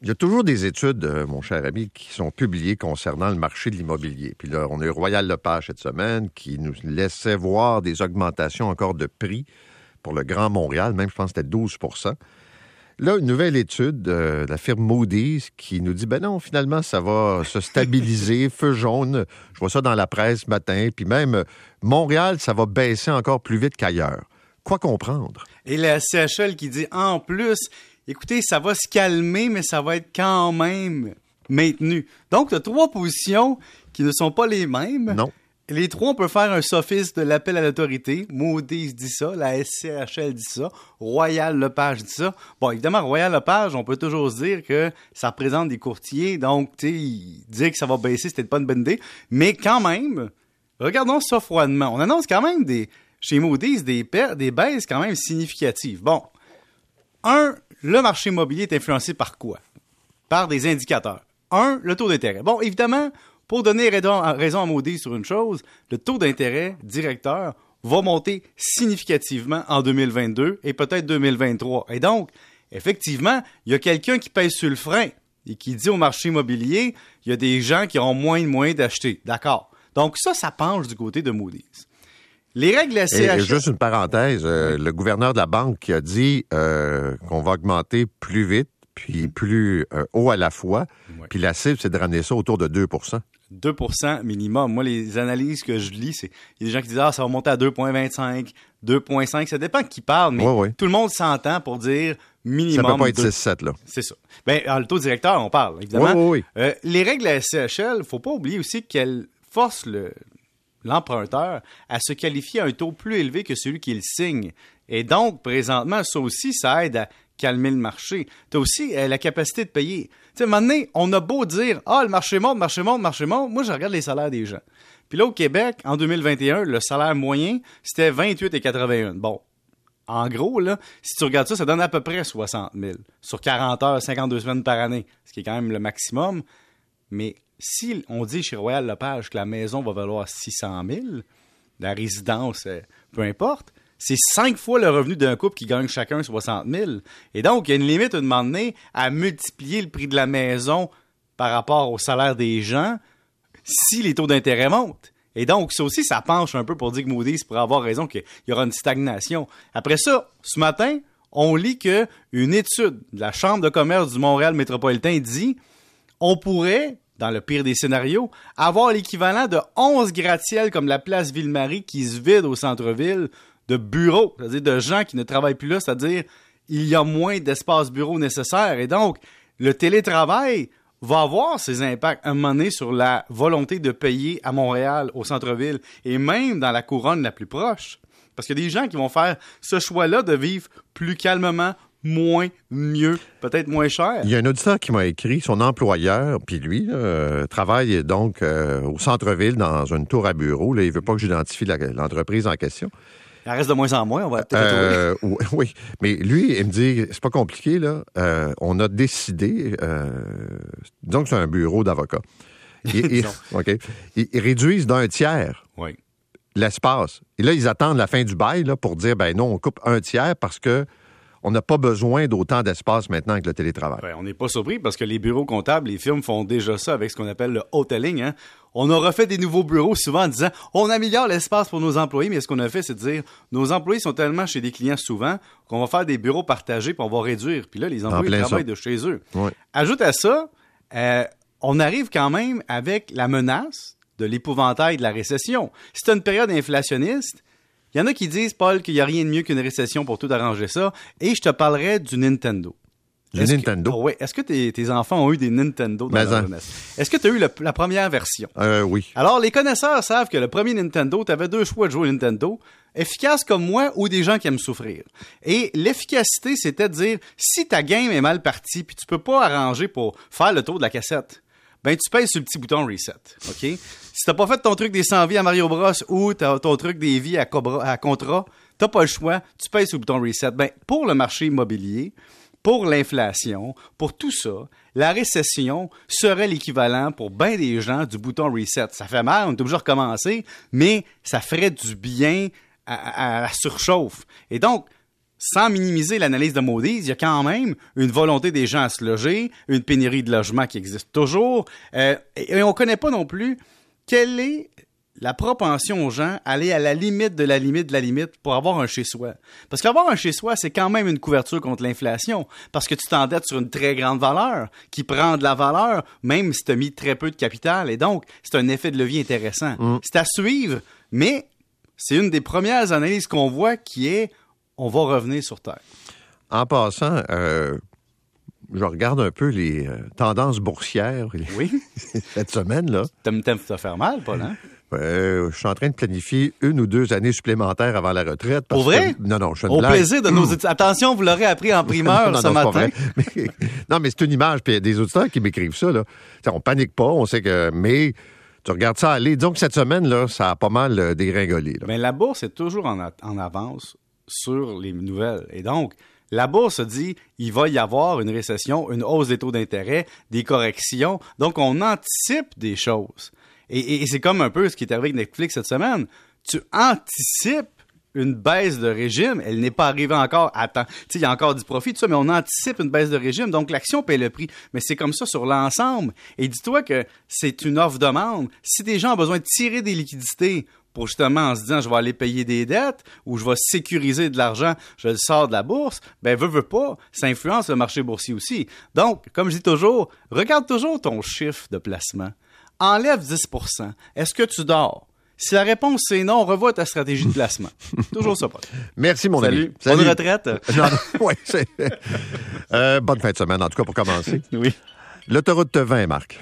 Il y a toujours des études, euh, mon cher ami, qui sont publiées concernant le marché de l'immobilier. Puis là, on a eu Royal Lepage cette semaine qui nous laissait voir des augmentations encore de prix pour le Grand Montréal, même je pense que c'était 12% Là, une nouvelle étude de la firme Moody's qui nous dit, ben non, finalement, ça va se stabiliser, feu jaune. Je vois ça dans la presse ce matin. Puis même, euh, Montréal, ça va baisser encore plus vite qu'ailleurs. Quoi comprendre? Et la CHL qui dit, en plus, écoutez, ça va se calmer, mais ça va être quand même maintenu. Donc, tu as trois positions qui ne sont pas les mêmes. Non. Les trois, on peut faire un sophisme de l'appel à l'autorité. Moody's dit ça, la SCHL dit ça, Royal Lepage dit ça. Bon, évidemment, Royal Lepage, on peut toujours dire que ça représente des courtiers, donc, tu sais, dire que ça va baisser, c'était pas une bonne idée. Mais quand même, regardons ça froidement. On annonce quand même des, chez Moody's des, des baisses quand même significatives. Bon, un, le marché immobilier est influencé par quoi? Par des indicateurs. Un, le taux d'intérêt. Bon, évidemment, pour donner raison à Maudit sur une chose, le taux d'intérêt directeur va monter significativement en 2022 et peut-être 2023. Et donc, effectivement, il y a quelqu'un qui pèse sur le frein et qui dit au marché immobilier, il y a des gens qui auront moins de moyens d'acheter. D'accord. Donc ça, ça penche du côté de Moody's. Les règles de la juste une parenthèse, euh, le gouverneur de la banque qui a dit euh, qu'on va augmenter plus vite puis plus euh, haut à la fois, puis la cible, c'est de ramener ça autour de 2% 2% minimum. Moi, les analyses que je lis, c'est il y a des gens qui disent ah ça va monter à 2.25, 2.5, ça dépend de qui parle, mais tout le monde s'entend pour dire minimum. Ça peut pas être 6-7 là. C'est ça. Ben le taux directeur, on parle évidemment. Les règles de la SCHL, faut pas oublier aussi qu'elles forcent le l'emprunteur à se qualifier à un taux plus élevé que celui qu'il signe. Et donc, présentement, ça aussi, ça aide à calmer le marché. Tu as aussi euh, la capacité de payer. Tu sais, maintenant, on a beau dire Ah, le marché monte, marché monte, marché monte. Moi, je regarde les salaires des gens. Puis là, au Québec, en 2021, le salaire moyen, c'était 28,81. Bon. En gros, là, si tu regardes ça, ça donne à peu près 60 000 sur 40 heures, 52 semaines par année, ce qui est quand même le maximum. Mais si on dit chez Royal Lepage que la maison va valoir 600 000, la résidence, euh, peu importe, c'est cinq fois le revenu d'un couple qui gagne chacun 60 000. Et donc, il y a une limite à demander à multiplier le prix de la maison par rapport au salaire des gens si les taux d'intérêt montent. Et donc, ça aussi, ça penche un peu pour dire que Moody's pourrait avoir raison qu'il y aura une stagnation. Après ça, ce matin, on lit que une étude de la Chambre de commerce du Montréal métropolitain dit on pourrait, dans le pire des scénarios, avoir l'équivalent de 11 gratte-ciels comme la place Ville-Marie qui se vide au centre-ville de bureaux, c'est-à-dire de gens qui ne travaillent plus là, c'est-à-dire il y a moins d'espace bureau nécessaire. Et donc, le télétravail va avoir ses impacts à un moment donné sur la volonté de payer à Montréal, au centre-ville, et même dans la couronne la plus proche. Parce a des gens qui vont faire ce choix-là de vivre plus calmement, moins, mieux, peut-être moins cher. Il y a un auditeur qui m'a écrit, son employeur, puis lui, travaille donc euh, au centre-ville dans une tour à bureau. Là, il veut pas que j'identifie l'entreprise en question. Il reste de moins en moins, on va peut-être euh, Oui, mais lui, il me dit, c'est pas compliqué, là. Euh, on a décidé, euh, disons que c'est un bureau d'avocat. Ils, ils, réduisent d'un tiers l'espace. Et là, ils attendent la fin du bail là, pour dire, ben non, on coupe un tiers parce que on n'a pas besoin d'autant d'espace maintenant avec le télétravail. On n'est pas surpris parce que les bureaux comptables, les firmes font déjà ça avec ce qu'on appelle le hoteling. Hein. On a refait des nouveaux bureaux souvent en disant on améliore l'espace pour nos employés, mais ce qu'on a fait, c'est de dire nos employés sont tellement chez des clients souvent qu'on va faire des bureaux partagés puis on va réduire. Puis là, les employés travaillent de chez eux. Ajoute à ça, euh, on arrive quand même avec la menace de l'épouvantail de la récession. C'est une période inflationniste. Il y en a qui disent, Paul, qu'il n'y a rien de mieux qu'une récession pour tout arranger ça. Et je te parlerai du Nintendo. Le Nintendo? oui. Est-ce que tes, enfants ont eu des Nintendo dans leur jeunesse? Est-ce que tu as eu la première version? Euh, oui. Alors, les connaisseurs savent que le premier Nintendo, tu avais deux choix de jouer au Nintendo. Efficace comme moi ou des gens qui aiment souffrir. Et l'efficacité, c'était de dire, si ta game est mal partie, puis tu peux pas arranger pour faire le tour de la cassette, ben tu pèses sur le petit bouton reset. OK? Si t'as pas fait ton truc des 100 vies à Mario Bros ou ton truc des vies à, Cobra, à Contra, t'as pas le choix, tu pèses sur le bouton reset. Ben, pour le marché immobilier, pour l'inflation, pour tout ça, la récession serait l'équivalent pour bien des gens du bouton reset. Ça fait mal, on est obligé de recommencer, mais ça ferait du bien à, la surchauffe. Et donc, sans minimiser l'analyse de Moody's, il y a quand même une volonté des gens à se loger, une pénurie de logements qui existe toujours, euh, et, on ne connaît pas non plus quelle est la propension aux gens à aller à la limite de la limite de la limite pour avoir un chez-soi. Parce qu'avoir un chez-soi, c'est quand même une couverture contre l'inflation, parce que tu t'endettes sur une très grande valeur, qui prend de la valeur, même si tu as mis très peu de capital, et donc c'est un effet de levier intéressant. Mm. C'est à suivre, mais c'est une des premières analyses qu'on voit qui est on va revenir sur Terre. En passant, euh, je regarde un peu les euh, tendances boursières oui. cette semaine. là. T'aimes te faire mal, Paul, hein? je suis en train de planifier une ou deux années supplémentaires avant la retraite. Pour vrai? non, non, je suis Au plaisir de nos Attention, vous l'aurez appris en primeur ce matin. non, mais c'est une image. Puis il y a des auditeurs qui m'écrivent ça. Là. on panique pas, on sait que... Mais tu regardes ça aller. Disons que cette semaine, là, ça a pas mal euh, dégringolé. Mais la bourse est toujours en, en avance sur les nouvelles. Et donc, la bourse dit il va y avoir une récession, une hausse des taux d'intérêt, des corrections. Donc, on anticipe des choses. Et, c'est comme un peu ce qui est arrivé avec Netflix cette semaine. Tu anticipes une baisse de régime. Elle n'est pas arrivée encore à temps. Il y a encore du profit, tout ça, mais on anticipe une baisse de régime. Donc, l'action paie le prix. Mais c'est comme ça sur l'ensemble. Et dis-toi que c'est une offre-demande. Si des gens ont besoin de tirer des liquidités pour justement en se disant je vais aller payer des dettes ou je vais sécuriser de l'argent, je le sors de la bourse, ben veux, veux pas, ça influence le marché boursier aussi. Donc, comme je dis toujours, regarde toujours ton chiffre de placement. Enlève 10% Est-ce que tu dors? Si la réponse c'est non, revois ta stratégie de placement. Toujours ça, Paul. Merci, mon ami. Salut. Bonne retraite. oui, euh, bonne fin de semaine, en tout cas, pour commencer. oui. L'autoroute 20, Marc.